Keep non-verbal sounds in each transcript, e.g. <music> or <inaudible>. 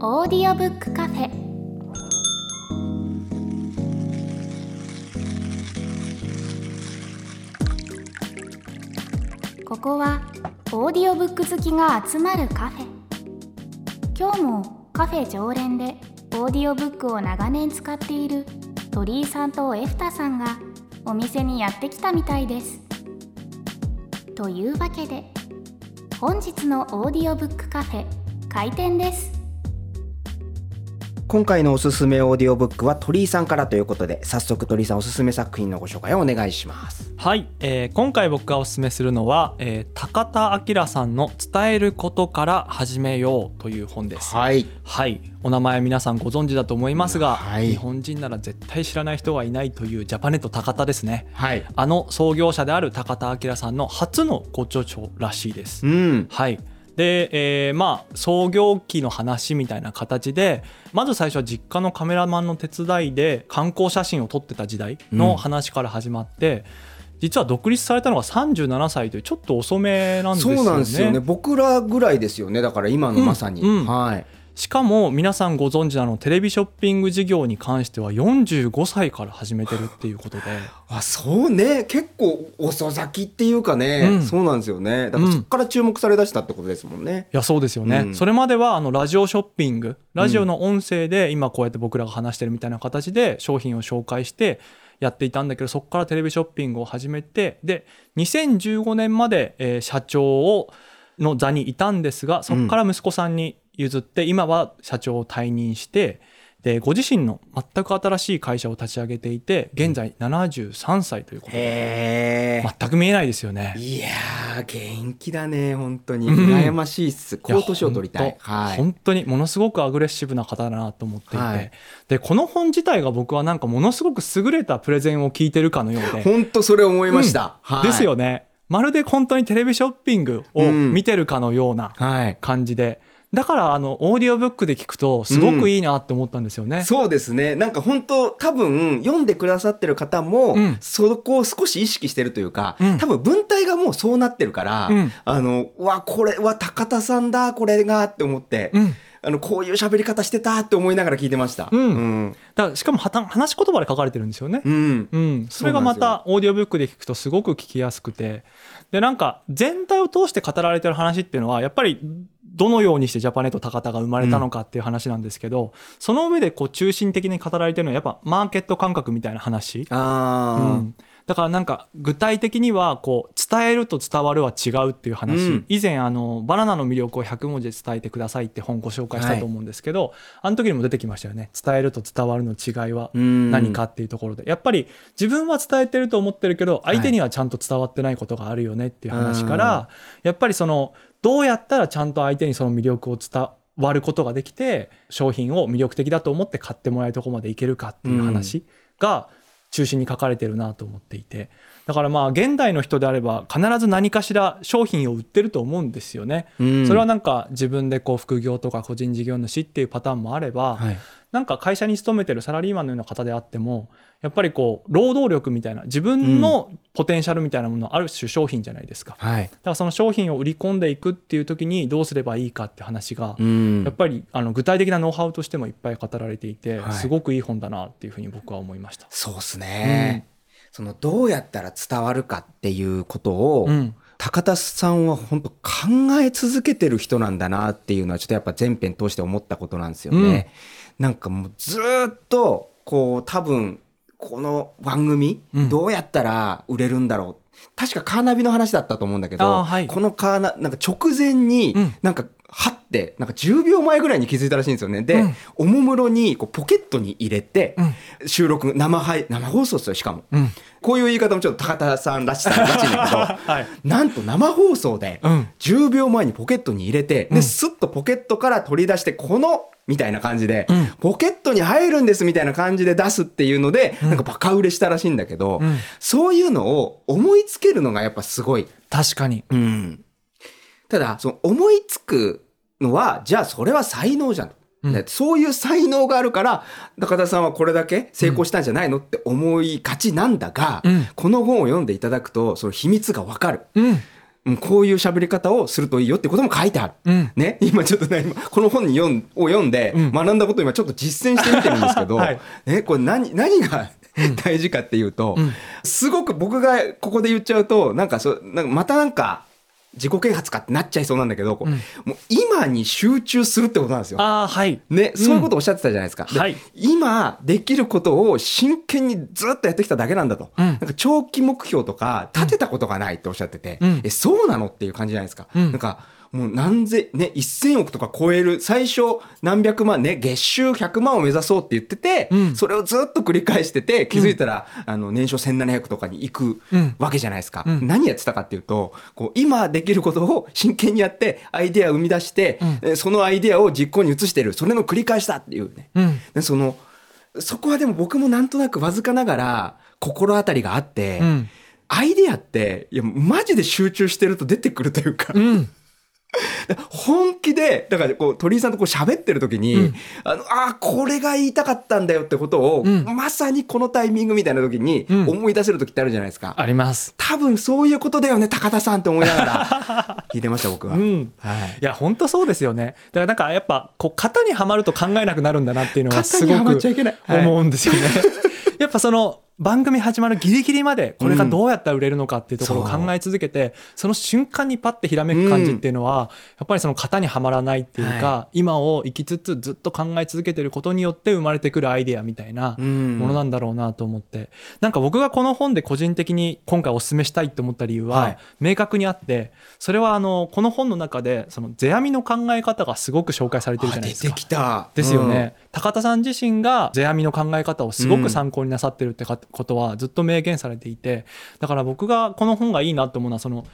オーディオブックカフェ。ここはオーディオブック好きが集まるカフェ。今日もカフェ常連でオーディオブックを長年使っている鳥居さんとエフタさんがお店にやってきたみたいです。というわけで本日のオーディオブックカフェ開店です。今回のおすすめオーディオブックは鳥居さんからということで早速鳥居さんおすすめ作品のご紹介をお願いします。はい、えー今回僕がおすすめするのは、えー高田明さんの「伝えることから始めよう」という本です。はい。はい、お名前皆さんご存知だと思いますが、はい。日本人なら絶対知らない人はいないというジャパネット高田ですね。はい。あの創業者である高田明さんの初のご著書らしいです。うん。はいで、えーまあ創業期の話みたいな形でまず最初は実家のカメラマンの手伝いで観光写真を撮ってた時代の話から始まって、実は独立されたのが37歳というちょっと遅めなんですよね。そうなんですよね。僕らぐらいですよね。だから今のまさに、うんうん。はいしかも皆さんご存知なのテレビショッピング事業に関しては45歳から始めてるっていうことで。<laughs> あそうね。結構遅咲きっていうかね、うん。そうなんですよね。だからそこから注目されだしたってことですもんね、いやそうですよね、うん。それまではあのラジオショッピングラジオの音声で今こうやって僕らが話してるみたいな形で商品を紹介してやっていたんだけどそこからテレビショッピングを始めてで2015年まで、えー社長をの座にいたんですがそこから息子さんに譲って、今は社長を退任してでご自身の全く新しい会社を立ち上げていて現在73歳ということでへえ、全く見えないですよね。いやー元気だね本当に。うん。羨ましいっす。こう年を取りたい。はい。本当にものすごくアグレッシブな方だなと思っていて、はい。でこの本自体が僕はなんかものすごく優れたプレゼンを聞いてるかのようで、本当それ思いました、はい。ですよね。まるで本当にテレビショッピングを見てるかのようなはい。感じで、だからあのオーディオブックで聞くとすごくいいなって思ったんですよね。そうですね。なんか本当多分読んでくださってる方も、うん。そこを少し意識してるというか、うん。多分文体がもうそうなってるから、うん。あのうわこれは高田さんだこれがって思って、うん。あのこういう喋り方してたって思いながら聞いてました。うん。うん。だしかもはた話し言葉で書かれてるんですよね。うん。うん、それがまたオーディオブックで聞くとすごく聞きやすくて。でなんか全体を通して語られてる話っていうのはやっぱりどのようにしてジャパネット高田が生まれたのかっていう話なんですけど、その上でこう中心的に語られてるのはやっぱマーケット感覚みたいな話、あー。うん、だからなんか具体的にはこう伝えると伝わるは違うっていう話、うん。以前あのバナナの魅力を100文字で伝えてくださいって本ご紹介したと思うんですけど、あの時にも出てきましたよね。伝えると伝わるの違いはうん。何かっていうところで。やっぱり自分は伝えてると思ってるけど相手にはちゃんと伝わってないことがあるよねっていう話から、やっぱりそのどうやったらちゃんと相手にその魅力を伝わることができて商品を魅力的だと思って買ってもらえるところまでいけるかっていう話が中心に書かれてるなと思っていて。だからまあ現代の人であれば必ず何かしら商品を売ってると思うんですよね。うん。それはなんか自分でこう副業とか個人事業主っていうパターンもあれば、はいなんか会社に勤めてるサラリーマンのような方であってもやっぱりこう労働力みたいな自分のポテンシャルみたいなものある種商品じゃないですか。はい。だからその商品を売り込んでいくっていう時にどうすればいいかって話が、うん。やっぱりあの具体的なノウハウとしてもいっぱい語られていて、はい。すごくいい本だなっていうふうに僕は思いました。そうっすね、そのどうやったら伝わるかっていうことを、うん。高田さんは本当考え続けてる人なんだなっていうのはちょっとやっぱ全編通して思ったことなんですよね。なんかもうずーっとこう多分この番組うん。どうやったら売れるんだろう、確かカーナビの話だったと思うんだけど、はい。このカーナなんか直前にうん。なんかはってなんか10秒前ぐらいに気づいたらしいんですよね。で、うん。おもむろにこうポケットに入れて、うん。収録生配生放送ですよしかも。うん。こういう言い方もちょっと高田さんらしさらしいんだけど、<laughs> はい。なんと生放送でうん。10秒前にポケットに入れて、で、うん。スッとポケットから取り出して、この、みたいな感じで、うんポケットに入るんですみたいな感じで出すっていうので、うんなんかバカ売れしたらしいんだけど、うんそういうのを思いつけるのがやっぱすごい。確かに。うん。ただ、その思いつくのは、じゃあそれは才能じゃん。うそういう才能があるから、中田さんはこれだけ成功したんじゃないのって思いがちなんだが、うんこの本を読んでいただくと、その秘密がわかる。うんうんこういう喋り方をするといいよってことも書いてある。うん。ね、今ちょっとね、今この本に読んを読んでうん。学んだことを今ちょっと実践してみてるんですけど、<laughs> はい。ね、これ何、何が <laughs> 大事かっていうと、うん。すごく僕がここで言っちゃうと、なんかそう、なんかまたなんか自己啓発かってなっちゃいそうなんだけど、こううんもう今に集中するってことなんですよ。ああはいね、そういうことをおっしゃってたじゃないですか。ではい今できることを真剣にずっとやってきただけなんだと。うんなんか長期目標とか立てたことがないっておっしゃってて、うんえ、そうなのっていう感じじゃないですか。うんなんか、もう何千、ね、1000億とか超える、最初何百万ね、月収100万を目指そうって言ってて、うん。それをずっと繰り返してて、気づいたら、あの、年商1700とかに行くうん。わけじゃないですか。うん。何やってたかっていうと、こう、今できることを真剣にやって、アイデアを生み出して、うん。えそのアイデアを実行に移してる、それの繰り返しだっていうね。うん。でそのそこはでも僕もなんとなくわずかながら心当たりがあって、うん。アイデアっていやマジで集中してると出てくるというか、うん本気でだからこう鳥居さんとこう喋ってる時に、うん。あのあーこれが言いたかったんだよってことを、うん。まさにこのタイミングみたいな時にうん。思い出せる時ってあるじゃないですか、あります。多分そういうことだよね高田さんって思いながら。<laughs> 聞いてました僕は、うん。はい。いや本当そうですよね。だからなんかやっぱこう型にはまると考えなくなるんだなっていうのはすごく思うんですよね。やっぱその番組始まるギリギリまでこれがどうやったら売れるのかっていうところを考え続けて、その瞬間にパッてひらめく感じっていうのは、やっぱりその型にはまらないっていうか、は今を生きつつずっと考え続けてることによって生まれてくるアイデアみたいなうん。ものなんだろうなと思って、なんか僕がこの本で個人的に今回お勧めしたいって思った理由は、はい。明確にあってそれはあのこの本の中でその世阿弥の考え方がすごく紹介されてるじゃないですか。あ出て。きた。ですよね、高田さん自身が世阿弥の考え方をすごく参考になさってるってかことはずっと明言されていてだから僕がこの本がいいなと思うのはその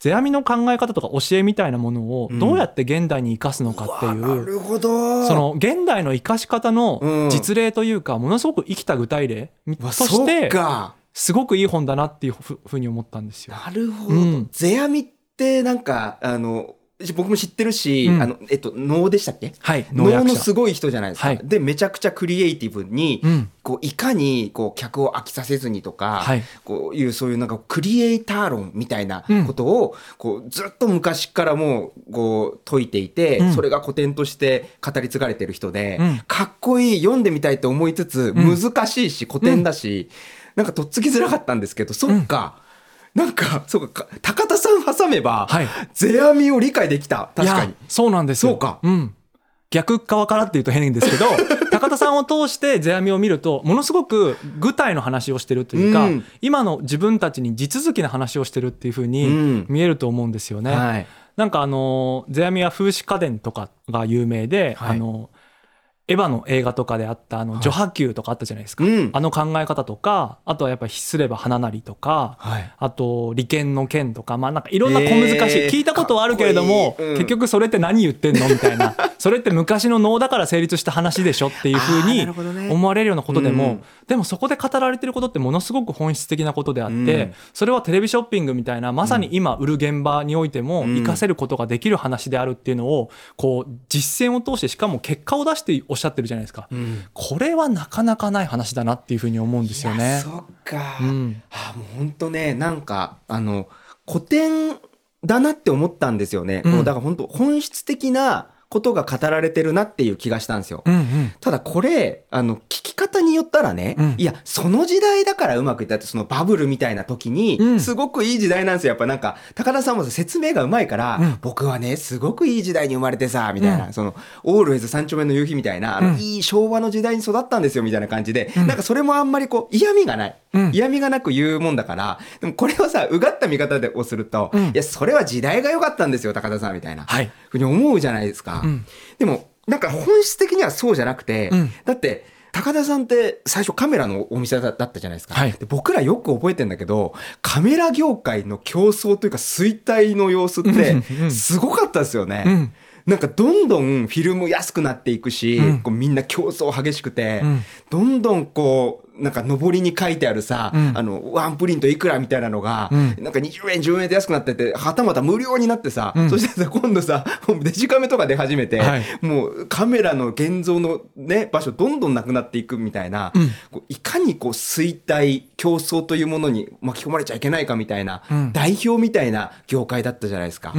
世阿弥の考え方とか教えみたいなものをどうやって現代に生かすのかっていう、なるほど。その現代の生かし方のうん。実例というかものすごく生きた具体例としてか。すごくいい本だなっていうふふうに思ったんですよ。なるほど。うん。世阿弥ってなんか、あの、僕も知ってるし、うん。あの、えっと、能でしたっけ？はい、能のすごい人じゃないですか。はい。で、めちゃくちゃクリエイティブに、うん。こう、いかに、こう、客を飽きさせずにとか、はい。こういう、そういうなんか、クリエイター論みたいなことを、こう、ずっと昔からもう、こう、解いていて、うん。それが古典として語り継がれてる人で、うん。かっこいい、読んでみたいと思いつつ、うん。難しいし、古典だし、なんかとっつきづらかったんですけど、そっか、なんか、そうか、高田さん挟めば、はい世阿弥を理解できた。確かに。そうなんですよそうかん、逆側からっていうと変ですけど <laughs> 高田さんを通して世阿弥を見るとものすごく具体の話をしてるというか、うん今の自分たちに地続きな話をしてるっていうふううにん見えると思うんですよね。はい。なんかあの世阿弥は風刺家電とかが有名で、はいあのエヴァの映画とかであったあのはい。序波球とかあったじゃないですか、うん。あの考え方とかあとはやっぱりすれば花なりとか、はい。あと利権の権とかまあなんかいろんな小難しい、えー聞いたことはあるけれども、うん。結局それって何言ってんのみたいな。<laughs> それって昔の能だから成立した話でしょっていうふうに思われるようなことでも、うん。でもそこで語られてることってものすごく本質的なことであって、うん。それはテレビショッピングみたいなまさに今売る現場においてもうん。活かせることができる話であるっていうのをこう実践を通してしかも結果を出しておっしゃってるじゃないですか。うん。これはなかなかない話だなっていうふうに思うんですよね。そっか。うんあもう本当ね、なんか、あの、古典だなって思ったんですよね。うんもうだから本当本質的なことが語られてるなっていう気がしたんですよ。うんうん。ただこれ、あの、聞き方によったらね、うん。いや、その時代だからうまくいったって、そのバブルみたいな時に、うん。すごくいい時代なんですよ。やっぱなんか、高田さんも説明がうまいから、うん。僕はね、すごくいい時代に生まれてさ、みたいな、うん。その、オールウェイズ三丁目の夕日みたいな、あの、うん。いい昭和の時代に育ったんですよ、みたいな感じで、うん。なんかそれもあんまりこう、嫌味がない。うん。嫌味がなく言うもんだから、でもこれをさ、うがった見方でをすると、うん。いや、それは時代が良かったんですよ、高田さん、みたいな。はい。ふうに思うじゃないですか。うん。でも、なんか本質的にはそうじゃなくて、うん。だって、高田さんって最初カメラのお店だだったじゃないですか、はい。で僕らよく覚えてんだけどカメラ業界の競争というか衰退の様子ってすごかったですよね、うん。なんかどんどんフィルム安くなっていくし、うん。こうみんな競争激しくて、うん。どんどんこう、なんか上りに書いてあるさ、うんあの、ワンプリントいくらみたいなのが、うんなんか20円、10円で安くなってて、はたまた無料になってさ、うんそしてさ、今度さ、デジカメとか出始めて、はいもうカメラの現像のね、場所どんどんなくなっていくみたいな、こういかにこう衰退、競争というものに巻き込まれちゃいけないかみたいな、代表みたいな業界だったじゃないですか。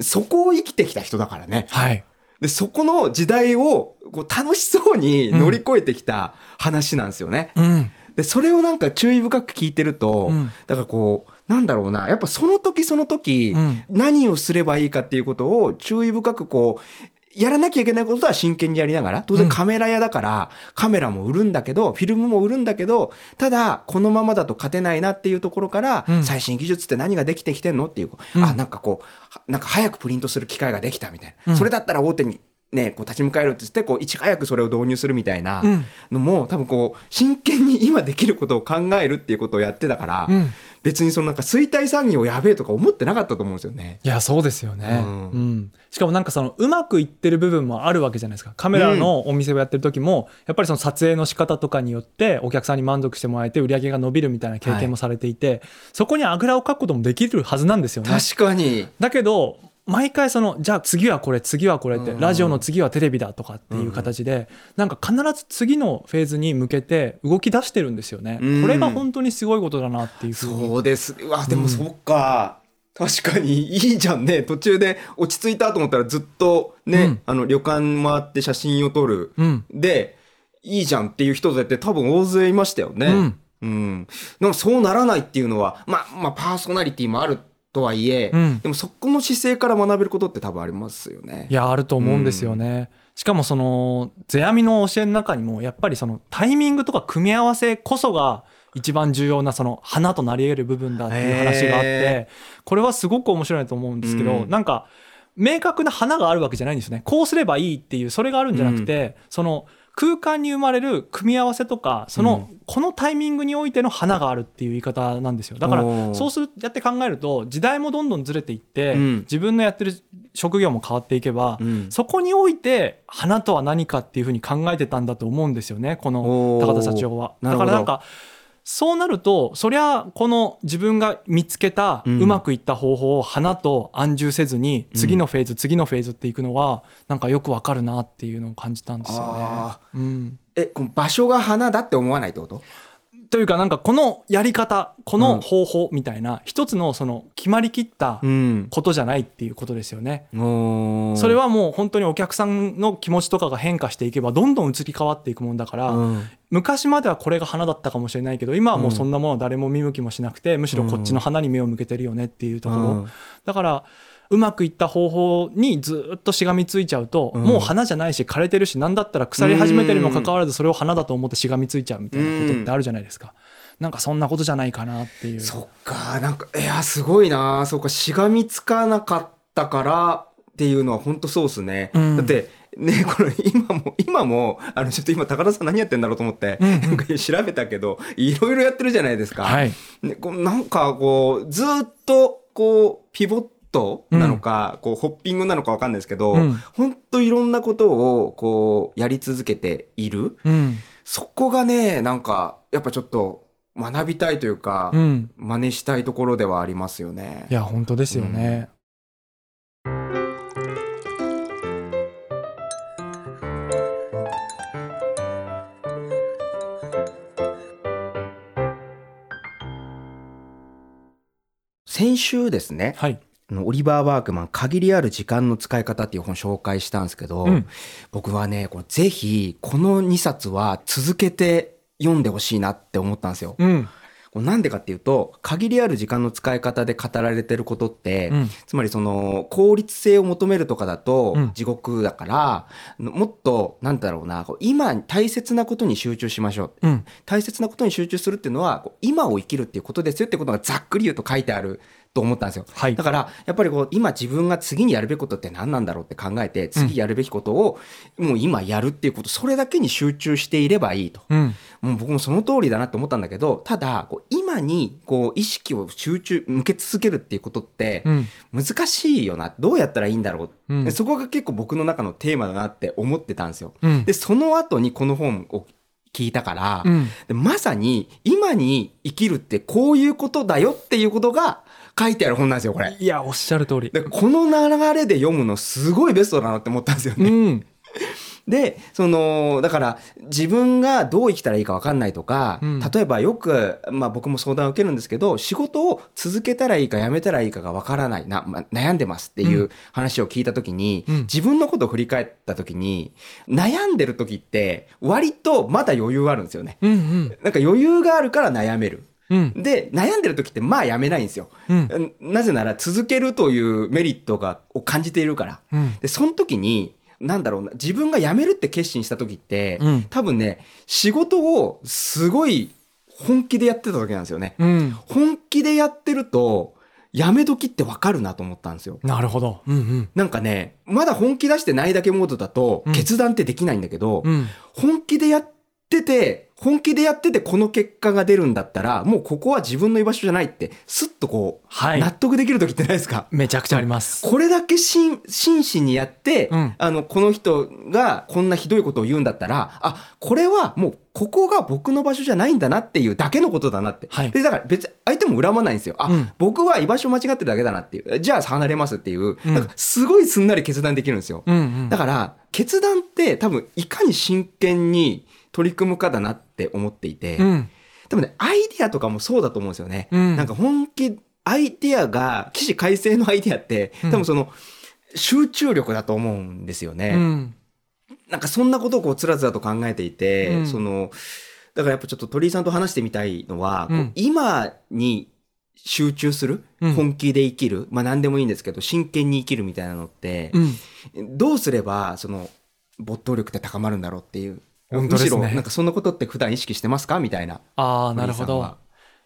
そこを生きてきた人だからね。はい。で、そこの時代をこう楽しそうに乗り越えてきた話なんですよね。うん。で、それをなんか注意深く聞いてると、うんだからこう、なんだろうな、やっぱその時その時、うん何をすればいいかっていうことを注意深くこう、やらなきゃいけないことは真剣にやりながら、当然カメラ屋だから、カメラも売るんだけど、フィルムも売るんだけど、ただ、このままだと勝てないなっていうところから、うん。最新技術って何ができてきてんのっていう、うん。あ、なんかこう、はなんか早くプリントする機会ができたみたいな。うん。それだったら大手にね、こう立ち向かえるって言って、こう、いち早くそれを導入するみたいな。うん。のも、多分こう、真剣に今できることを考えるっていうことをやってたから、うん。別にそのなんか衰退産業やべえとか思ってなかったと思うんですよね。いや、そうですよね。ううんん。しかもなんかその、うまくいってる部分もあるわけじゃないですか。カメラのお店をやってる時も、やっぱりその撮影の仕方とかによって、お客さんに満足してもらえて、売り上げが伸びるみたいな経験もされていて、そこにあぐらをかくこともできるはずなんですよね。確かに。だけど毎回そのじゃあ次はこれ次はこれってうんラジオの次はテレビだとかっていう形でなんか必ず次のフェーズに向けて動き出してるんですよねうんこれが本当にすごいことだなっていうふうにそうです。うわ、でうんもそっか。確かにいいじゃんね。途中で落ち着いたと思ったらずっとね、うんあの旅館回って写真を撮る。うんで、いいじゃんっていう人だって多分大勢いましたよね。うんうん。でもそうならないっていうのは、まあ、まあ、パーソナリティもあるとはいえ、うん。でもそこの姿勢から学べることって多分ありますよね。いやあると思うんですよね、しかもその世阿弥の教えの中にもやっぱりそのタイミングとか組み合わせこそが一番重要なその花となり得る部分だっていう話があっへてこれはすごく面白いと思うんですけど、うん。なんか明確な花があるわけじゃないんですよね。こうすればいいっていうそれがあるんじゃなくて、その空間に生まれる組み合わせとかその、このタイミングにおいての花があるっていう言い方なんですよ。だからそうするやって考えると時代もどんどんずれていって、うん。自分のやってる職業も変わっていけば、うん。そこにおいて花とは何かっていうふうに考えてたんだと思うんですよねこの高田社長は。だからなんかそうなるとそりゃこの自分が見つけたうまくいった方法を花と安住せずに次のフェーズ、次のフェーズっていくのはなんかよくわかるなっていうのを感じたんですよね。あ。うん、え、この場所が花だって思わないってこと？というかなんかこのやり方この方法みたいな一つのその決まりきったん。ことじゃないっていうことですよね。おー。それはもう本当にお客さんの気持ちとかが変化していけばどんどん移り変わっていくもんだから、うん。昔まではこれが花だったかもしれないけど今はもうそんなものは誰も見向きもしなくてむしろこっちの花に目を向けてるよねっていうところ、うん。だからうまくいった方法にずっとしがみついちゃうと、うんもう花じゃないし枯れてるし何だったら腐り始めてるにもかかわらずそれを花だと思ってしがみついちゃうみたいなことってあるじゃないですか。なんかそんなことじゃないかなっていう。そっか、なんか、いや、すごいな。そうか、しがみつかなかったからっていうのは本当そうですね。うんだって、ね、これ今も、<laughs> 今も、あの、ちょっと今高田さん何やってんだろうと思って、うんうんなんか調べたけど、いろいろやってるじゃないですか。はい。ね、こうなんかこう、ずっと、こう、ピボットなのか、こう、ホッピングなのかわかんないですけど、うん本当いろんなことを、こう、やり続けている。うん。そこがね、なんか、やっぱちょっと、学びたいというか、うん。真似したいところではありますよね。いや本当ですよね。先週ですね、はい。オリバー・ワークマン、限りある時間の使い方っていう本紹介したんですけど、うん僕はね、これぜひ、この2冊は続けて読んでほしいなって思ったんですよ。うん。これなんでかっていうと、限りある時間の使い方で語られてることって、うんつまりその効率性を求めるとかだとうん地獄だから、もっとなんだろうな今大切なことに集中しましょううん。大切なことに集中するっていうのは今を生きるっていうことですよってことがざっくり言うと書いてあると思ったんですよ。はいだから、やっぱりこう、今自分が次にやるべきことって何なんだろうって考えて、次やるべきことを、もう今やるっていうこと、それだけに集中していればいいと。うんもう僕もその通りだなって思ったんだけど、ただ、こう今にこう意識を集中、向け続けるっていうことってうん難しいよな。どうやったらいいんだろう。うんでそこが結構僕の中のテーマだなって思ってたんですよ。うんで、その後にこの本を聞いたから、うんでまさに今に生きるってこういうことだよっていうことが書いてある本なんですよ、これ。いやおっしゃる通りでこの流れで読むのすごいベストだなって思ったんですようね。ん <laughs> で、その、だから自分がどう生きたらいいか分かんないとか、うん例えばよく、まあ僕も相談を受けるんですけど、仕事を続けたらいいかやめたらいいかが分からないな、まあ、悩んでますっていう話を聞いたときに、うん自分のことを振り返ったときに、悩んでる時って割とまだ余裕あるんですよね。うんうんなんか余裕があるから悩める。うん。で、悩んでる時ってまあやめないんですよ。うん。なぜなら続けるというメリットがを感じているから。うん。で、その時に、なんだろうな、自分が辞めるって決心した時って、うん。多分ね、仕事をすごい本気でやってた時なんですよね。うん。本気でやってると、辞め時ってわかるなと思ったんですよ。なるほど。うんうん。なんかね、まだ本気出してないだけモードだとうん。決断ってできないんだけど、うん。本気でやってて、本気でやっててこの結果が出るんだったら、もうここは自分の居場所じゃないって、スッとこう、はい納得できる時ってないですか？めちゃくちゃありますこれだけ真真摯にやって、うんあの、この人がこんなひどいことを言うんだったら、あ、これはもう、ここが僕の場所じゃないんだなっていうだけのことだなって。はいで、だから別に相手も恨まないんですよ。あ、うん僕は居場所間違ってるだけだなっていう。じゃあ離れますっていう。うんなんかすごいすんなり決断できるんですよ。うんうんだから、決断って多分、いかに真剣に取り組むかだなって思っていて、うん。多分ね、アイディアとかもそうだと思うんですよね。うん。なんか本気、アイディアが、起死回生のアイディアって、うん。多分その、集中力だと思うんですよね。うん。なんかそんなことをこう、つらつらと考えていて、うん。その、だからやっぱちょっと鳥居さんと話してみたいのは、うん。今に集中する、うん。本気で生きる、まあ何でもいいんですけど、真剣に生きるみたいなのって、うん。どうすれば、その、没頭力って高まるんだろうっていう。本当ですね。むしろ、なんかそんなことって普段意識してますか？みたいな。ああなるほど。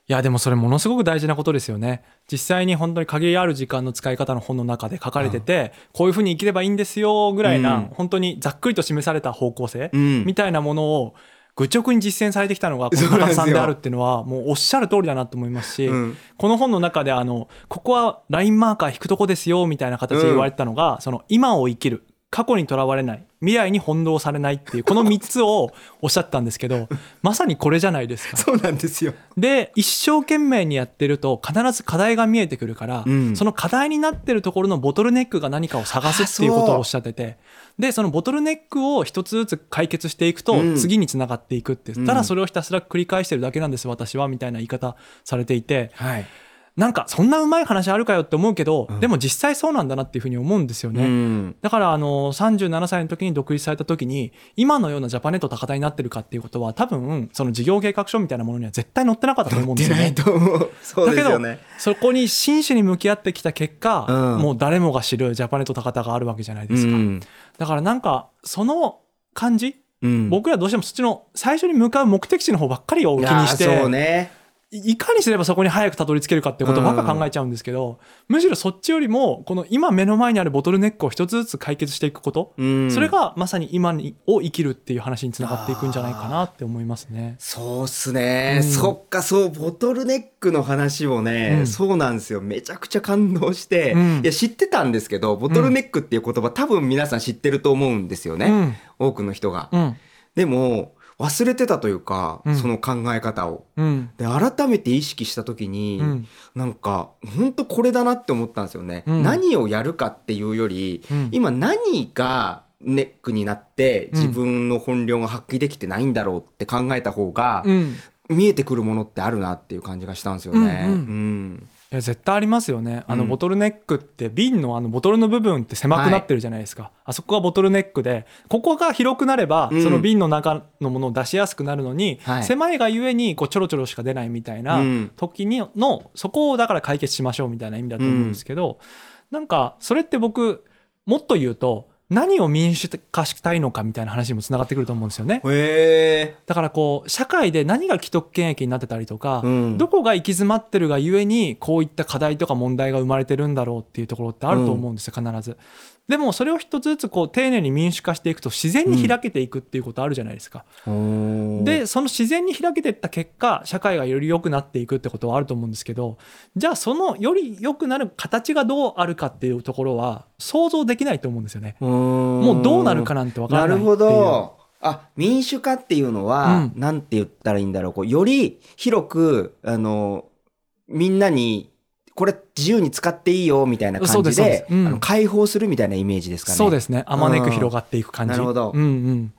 いやでもそれものすごく大事なことですよね。実際に本当に限りある時間の使い方の本の中で書かれててこういうふうに生きればいいんですよぐらいな、うん。本当にざっくりと示された方向性、うん。みたいなものを愚直に実践されてきたのがこのさんであるっていうのはもうおっしゃる通りだなと思いますし、うん。この本の中であのここはラインマーカー引くとこですよみたいな形で言われてたのが、その今を生きる過去にとらわれない未来に翻弄されないっていうこの3つをおっしゃったんですけど <laughs> まさにこれじゃないですか。そうなんですよ。で一生懸命にやってると必ず課題が見えてくるから、うんその課題になってるところのボトルネックが何かを探すっていうことをおっしゃっててでそのボトルネックを一つずつ解決していくとうん次につながっていくって、うんただそれをひたすら繰り返してるだけなんです私はみたいな言い方されていてはい。なんかそんなうまい話あるかよって思うけど、うんでも実際そうなんだなっていうふうに思うんですよね。うん。だからあの37歳の時に独立された時に今のようなジャパネット高田になってるかっていうことは多分その事業計画書みたいなものには絶対載ってなかったと思うんですよね。と思う。そうですよね。そこに真摯に向き合ってきた結果、うんもう誰もが知るジャパネット高田があるわけじゃないですか。うんだからなんかその感じ、うん僕らどうしてもそっちの最初に向かう目的地の方ばっかりを気にしてね。いいかにすればそこに早くたどり着けるかってことばっか考えちゃうんですけど、むしろそっちよりもこの今目の前にあるボトルネックを一つずつ解決していくこと、うん。それがまさに今にを生きるっていう話につながっていくんじゃないかなって思いますね。そうっすね、うん。そっか、そう、ボトルネックの話をね、うん。そうなんですよ。めちゃくちゃ感動して、うん。いや、知ってたんですけど、ボトルネックっていう言葉、多分皆さん知ってると思うんですよね。多くの人が。うん。でも、忘れてたというか、うん。その考え方を。うん。で、改めて意識した時に、うん。なんか、本当これだなって思ったんですよね。うん。何をやるかっていうより、うん。今何がネックになってうん。自分の本領が発揮できてないんだろうって考えた方がうん。見えてくるものってあるなっていう感じがしたんですよね。うんいや絶対ありますよね。あのうん。ボトルネックって瓶のあのボトルの部分って狭くなってるじゃないですか、あそこがボトルネックでここが広くなればうん。その瓶の中のものを出しやすくなるのに、はい。狭いがゆえにこうちょろちょろしか出ないみたいなうん。時にのそこをだから解決しましょうみたいな意味だと思うんですけど、なんかそれって僕もっと言うと何を民主化したいのかみたいな話にもつながってくると思うんですよね。だからこう社会で何が既得権益になってたりとか、うんどこが行き詰まってるがゆえにこういった課題とか問題が生まれてるんだろうっていうところってあると思うんですよ必ず。でもそれを一つずつこう丁寧に民主化していくと自然に開けていくっていうことあるじゃないですか。で、でその自然に開けていった結果社会がより良くなっていくってことはあると思うんですけどじゃあそのより良くなる形がどうあるかっていうところは想像できないと思うんですよね。ももうどうなるかなんてわからないなるほど。あ、民主化っていうのは、うんなんて言ったらいいんだろう。こうより広く、あの、みんなに、これ自由に使っていいよみたいな感じでですうん。解放するみたいなイメージですかね。そうですね。あまねく広がっていく感じ。なるほど。うんうん。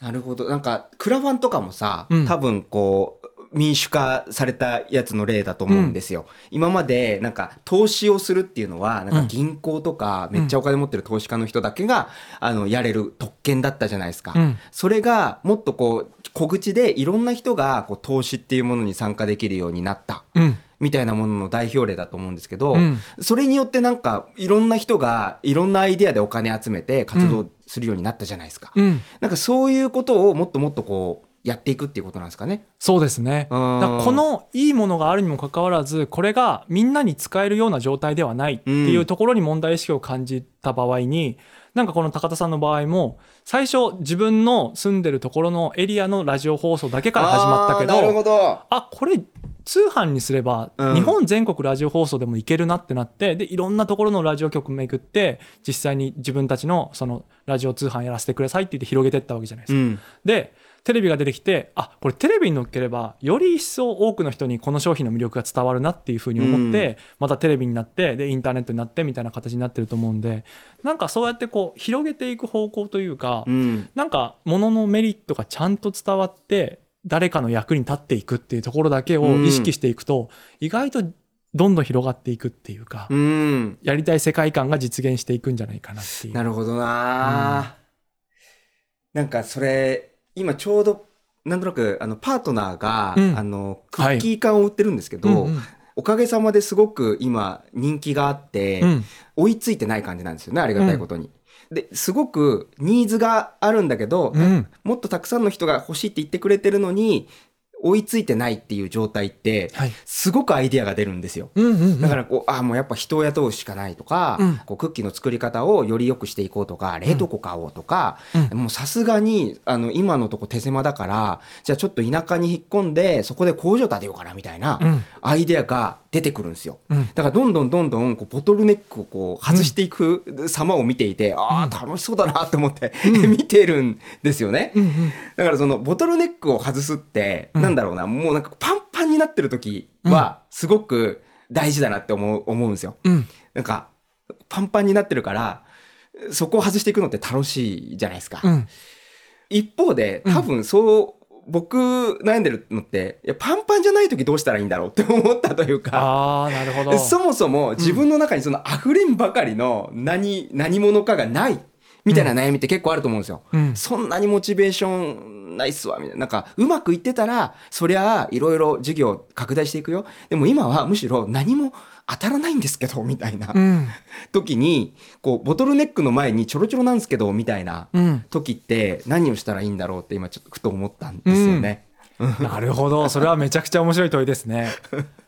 なるほど。なんか、クラファンとかもさ、うん。多分こう、民主化されたやつの例だと思うんですよ。今まで、なんか、投資をするっていうのは、なんか銀行とか、めっちゃお金持ってる投資家の人だけが、あの、やれる特権だったじゃないですか。うんそれが、もっとこう、小口でいろんな人が、こう、投資っていうものに参加できるようになった。うんみたいなものの代表例だと思うんですけど、うんそれによってなんか、いろんな人が、いろんなアイデアでお金集めて活動するようになったじゃないですか。うんなんかそういうことをもっともっとこうやっていくっていうことなんですかね。そうですね。このいいものがあるにもかかわらずこれがみんなに使えるような状態ではないっていうところに問題意識を感じた場合に、なんかこの高田さんの場合も最初自分の住んでるところのエリアのラジオ放送だけから始まったけあーなるほどど。あこれ通販にすればうん日本全国ラジオ放送でもいけるなってなってでいろんなところのラジオ局巡って実際に自分たちのそのラジオ通販やらせてくださいって言って広げていったわけじゃないですか。うん。でテレビが出てきてあこれテレビに乗っければより一層多くの人にこの商品の魅力が伝わるなっていうふうに思って、またテレビになってでインターネットになってみたいな形になってると思うんでなんかそうやってこう広げていく方向というか、うん。なんか物のメリットがちゃんと伝わって誰かの役に立っていくっていうところだけを意識していくと、意外とどんどん広がっていくっていうか、うん。やりたい世界観が実現していくんじゃないかなっていう。なるほどな、なんかそれ、今ちょうど、なんとなく、あの、パートナーが、うん。あの、クッキー缶を売ってるんですけど、うんうんおかげさまですごく今人気があって、うん。追いついてない感じなんですよね、ありがたいことに。で、すごくニーズがあるんだけど、うん。もっとたくさんの人が欲しいって言ってくれてるのに、追いついてないっていう状態って、はい。すごくアイデアが出るんですよ。うんうんうん。だからこう、ああ、もうやっぱ人を雇うしかないとか、うん。こうクッキーの作り方をより良くしていこうとか、冷凍庫買おうとか、うん。もうさすがに、あの、今のとこ手狭だから、じゃあちょっと田舎に引っ込んで、そこで工場建てようかなみたいなうん。アイデアが出てくるんですよ。うんだからどんどんどんどんこうボトルネックをこう外していく様を見ていて、ああ、楽しそうだなって思って、<laughs> 見てるんですよね。うんうんだからそのボトルネックを外すって、うんなんだろうな、もうなんかパンパンになってる時は、すごく大事だなって思う、思うんですよ。うんなんか、パンパンになってるから、そこを外していくのって楽しいじゃないですか。うん一方で、多分そう、僕悩んでるのって、いや、パンパンじゃない時どうしたらいいんだろう？<laughs> って思ったというか、ああなるほど。そもそも自分の中にその溢れんばかりの何、何者かがない、みたいな悩みって結構あると思うんですよ。うんそんなにモチベーションないっすわ、みたいな。なんか、うまくいってたら、そりゃあ、いろいろ事業拡大していくよ。でも今はむしろ何も当たらないんですけど、みたいなうん時に、こう、ボトルネックの前にちょろちょろなんですけど、みたいなうん時って何をしたらいいんだろうって今ちょっとふと思ったんですよね。<laughs> なるほどそれはめちゃくちゃ面白い問いですね。<laughs>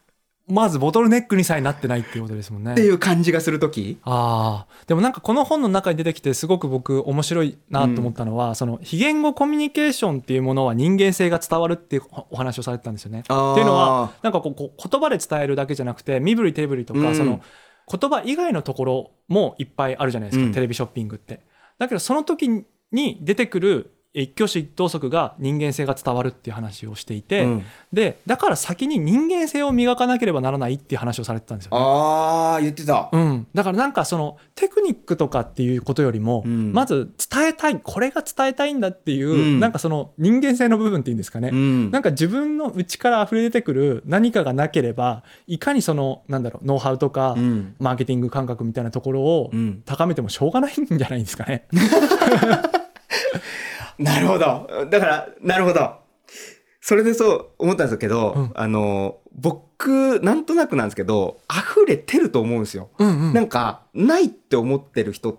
まずボトルネックにさえなってないっていうことですもんね。っていう感じがする時？ああでもなんかこの本の中に出てきてすごく僕面白いなと思ったのは、その非言語コミュニケーションっていうものは人間性が伝わるっていうお話をされてたんですよね。っていうのはなんかこうこう言葉で伝えるだけじゃなくて身振り手振りとか、うんその言葉以外のところもいっぱいあるじゃないですか、うんテレビショッピングって。だけどその時に出てくる一挙手一投足が人間性が伝わるっていう話をしていて、うん。でだから先に人間性を磨かなければならないっていう話をされてたんですよね。ああ、言ってた。うん、だからなんかそのテクニックとかっていうことよりも、うん。まず伝えたいこれが伝えたいんだっていう、うん。なんかその人間性の部分っていうんですかね、うん。なんか自分の内から溢れ出てくる何かがなければいかにそのなんだろうノウハウとか、うん。マーケティング感覚みたいなところをうん。高めてもしょうがないんじゃないですかね。<laughs> なるほど。だから、なるほど。それでそう思ったんですけど、うん。あの、僕、なんとなくなんですけど、溢れてると思うんですよ。うんうん。なんか、ないって思ってる人っ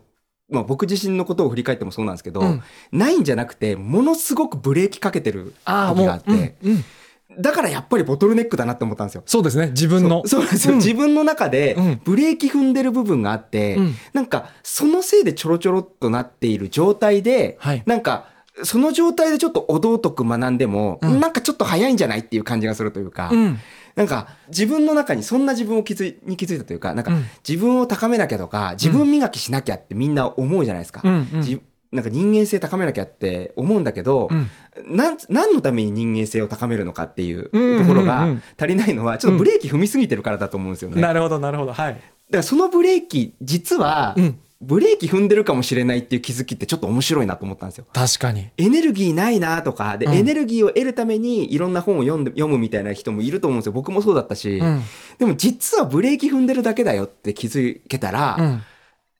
まあ、僕自身のことを振り返ってもそうなんですけど、うん。ないんじゃなくてものすごくブレーキかけてる時があって、うんうん。だからやっぱりボトルネックだなって思ったんですよ。そうですね自分の。そうなんですよ、うん。自分の中でうん。ブレーキ踏んでる部分があって、うん。なんかそのせいでちょろちょろっとなっている状態で、はい。なんかその状態でちょっとお道徳学んでも、うん。なんかちょっと早いんじゃないっていう感じがするというか、うん。なんか自分の中にそんな自分を気づいに気づいたというかなんかうん自分を高めなきゃとか自分磨きしなきゃってみんな思うじゃないですか。うんうん。じなんか人間性高めなきゃって思うんだけど、うん。なん何のために人間性を高めるのかっていうとうんうんうん。ころが足りないのはちょっとブレーキ踏みすぎてるからだと思うんですよね。だかなるほどなるほど。はい。らそのブレーキ実はうんブレーキ踏んでるかもしれないっていう気づきってちょっと面白いなと思ったんですよ。確かに。エネルギーないなとかで、うん。エネルギーを得るためにいろんな本を読んで読むみたいな人もいると思うんですよ。僕もそうだったし、うん。でも実はブレーキ踏んでるだけだよって気づけたら、うん。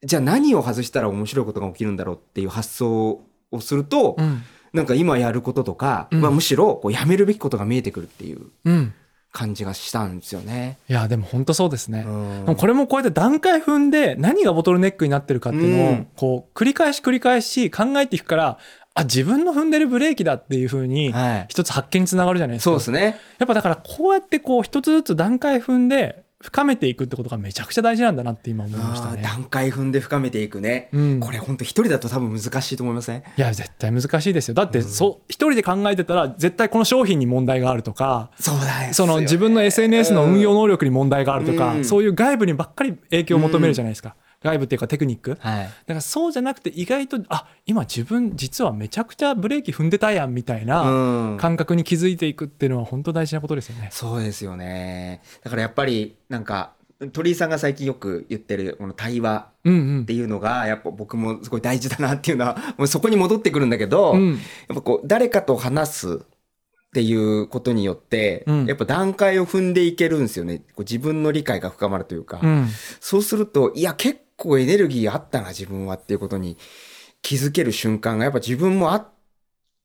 じゃあ何を外したら面白いことが起きるんだろうっていう発想をすると、うん。なんか今やることとか、うん。まあ、むしろこうやめるべきことが見えてくるっていう。うん感じがしたんですよね。いやでも本当そうですね、うんこれもこうやって段階踏んで何がボトルネックになってるかっていうのをうんこう繰り返し繰り返し考えていくからあ自分の踏んでるブレーキだっていうふうにはい、一つ発見につながるじゃないですか。そうですね。やっぱだからこうやってこう一つずつ段階踏んで深めていくってことがめちゃくちゃ大事なんだなって今思いましたね。段階踏んで深めていくね。うん。これ本当一人だと多分難しいと思いません、いや絶対難しいですよ。だってそう一人で考えてたら絶対この商品に問題があるとかそうだよ。その自分の SNS の運用能力に問題があるとか、うん。そういう外部にばっかり影響を求めるじゃないですか、外部っていうかテクニックだはい。からそうじゃなくて意外とあ今自分実はめちゃくちゃブレーキ踏んでたやんみたいなうん感覚に気づいていくっていうのは本当大事なことですよね。そうですよね。だからやっぱりなんか鳥居さんが最近よく言ってるこの対話うんうんっていうのがやっぱ僕もすごい大事だなっていうのはもうそこに戻ってくるんだけど、うんやっぱこう誰かと話すっていうことによって、うんやっぱ段階を踏んでいけるんですよね。こう自分の理解が深まるというか、うんそうするといや結構エネルギーあったな自分はっていうことに気づける瞬間がやっぱ自分もあっ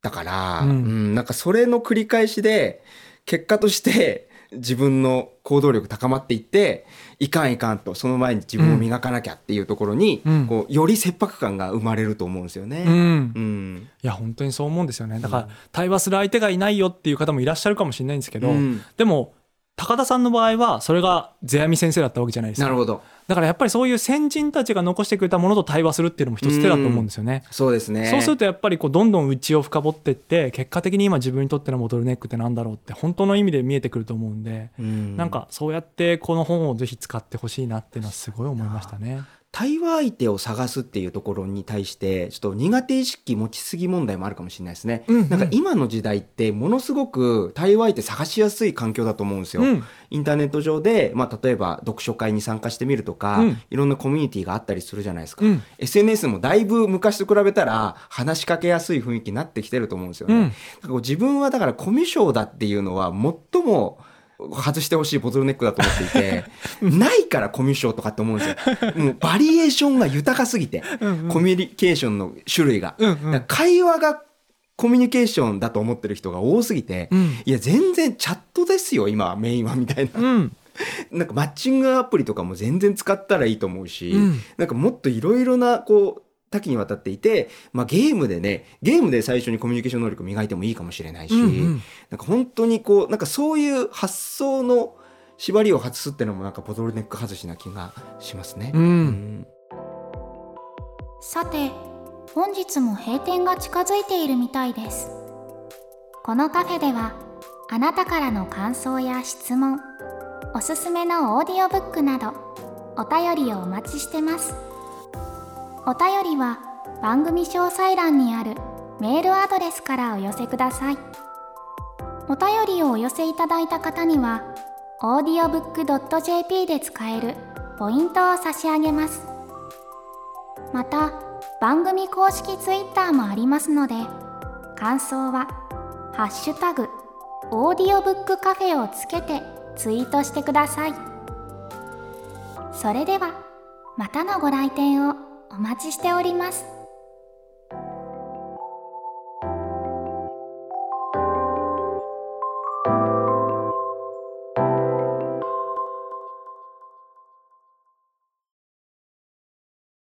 たから、うん。うんなんかそれの繰り返しで結果として自分の行動力高まっていっていかんいかんとその前に自分を磨かなきゃっていうところに、うん。こうより切迫感が生まれると思うんですよね。うん。うん。いや本当にそう思うんですよね。だから対話する相手がいないよっていう方もいらっしゃるかもしれないんですけど、うん。でも高田さんの場合はそれが世阿弥先生だったわけじゃないですかなるほどだからやっぱりそういう先人たちが残してくれたものと対話するっていうのも一つ手だと思うんですよね。そうですね。そうするとやっぱりこうどんどん内を深掘っていって結果的に今自分にとってのボトルネックってなんだろうって本当の意味で見えてくると思うんで、うんなんかそうやってこの本をぜひ使ってほしいなっていうのはすごい思いましたね。対話相手を探すっていうところに対してちょっと苦手意識持ちすぎ問題もあるかもしれないですね。うんうんなんか今の時代ってものすごく対話相手探しやすい環境だと思うんですよ。うんインターネット上で、まあ、例えば読書会に参加してみるとか、うんいろんなコミュニティがあったりするじゃないですか。うん SNS もだいぶ昔と比べたら話しかけやすい雰囲気になってきてると思うんですよね。うん自分はだからコミュ障だっていうのは最も外してほしいボトルネックだと思っていて <laughs> ないからコミュ障とかって思うんですよ。もうバリエーションが豊かすぎてうんコミュニケーションの種類が。うんうん会話がコミュニケーションだと思ってる人が多すぎて、うんいや全然チャットですよ今メインはみたいな。うんなんかマッチングアプリとかも全然使ったらいいと思うし、うんなんかもっといろいろなこう多岐にわたっていて、まあ、ゲームでねゲームで最初にコミュニケーション能力磨いてもいいかもしれないし、うんうん。なんか本当にこうなんかそういう発想の縛りを外すっていうのもなんかボトルネック外しな気がしますね。うん。うん。さて本日も閉店が近づいているみたいです。このカフェではあなたからの感想や質問おすすめのオーディオブックなどお便りをお待ちしてますお便りは番組詳細欄にあるメールアドレスからお寄せください。お便りをお寄せいただいた方には audiobook.jp で使えるポイントを差し上げます。また番組公式ツイッターもありますので感想は「ハッシュタグオーディオブックカフェ」をつけてツイートしてください。それではまたのご来店を。お待ちしております。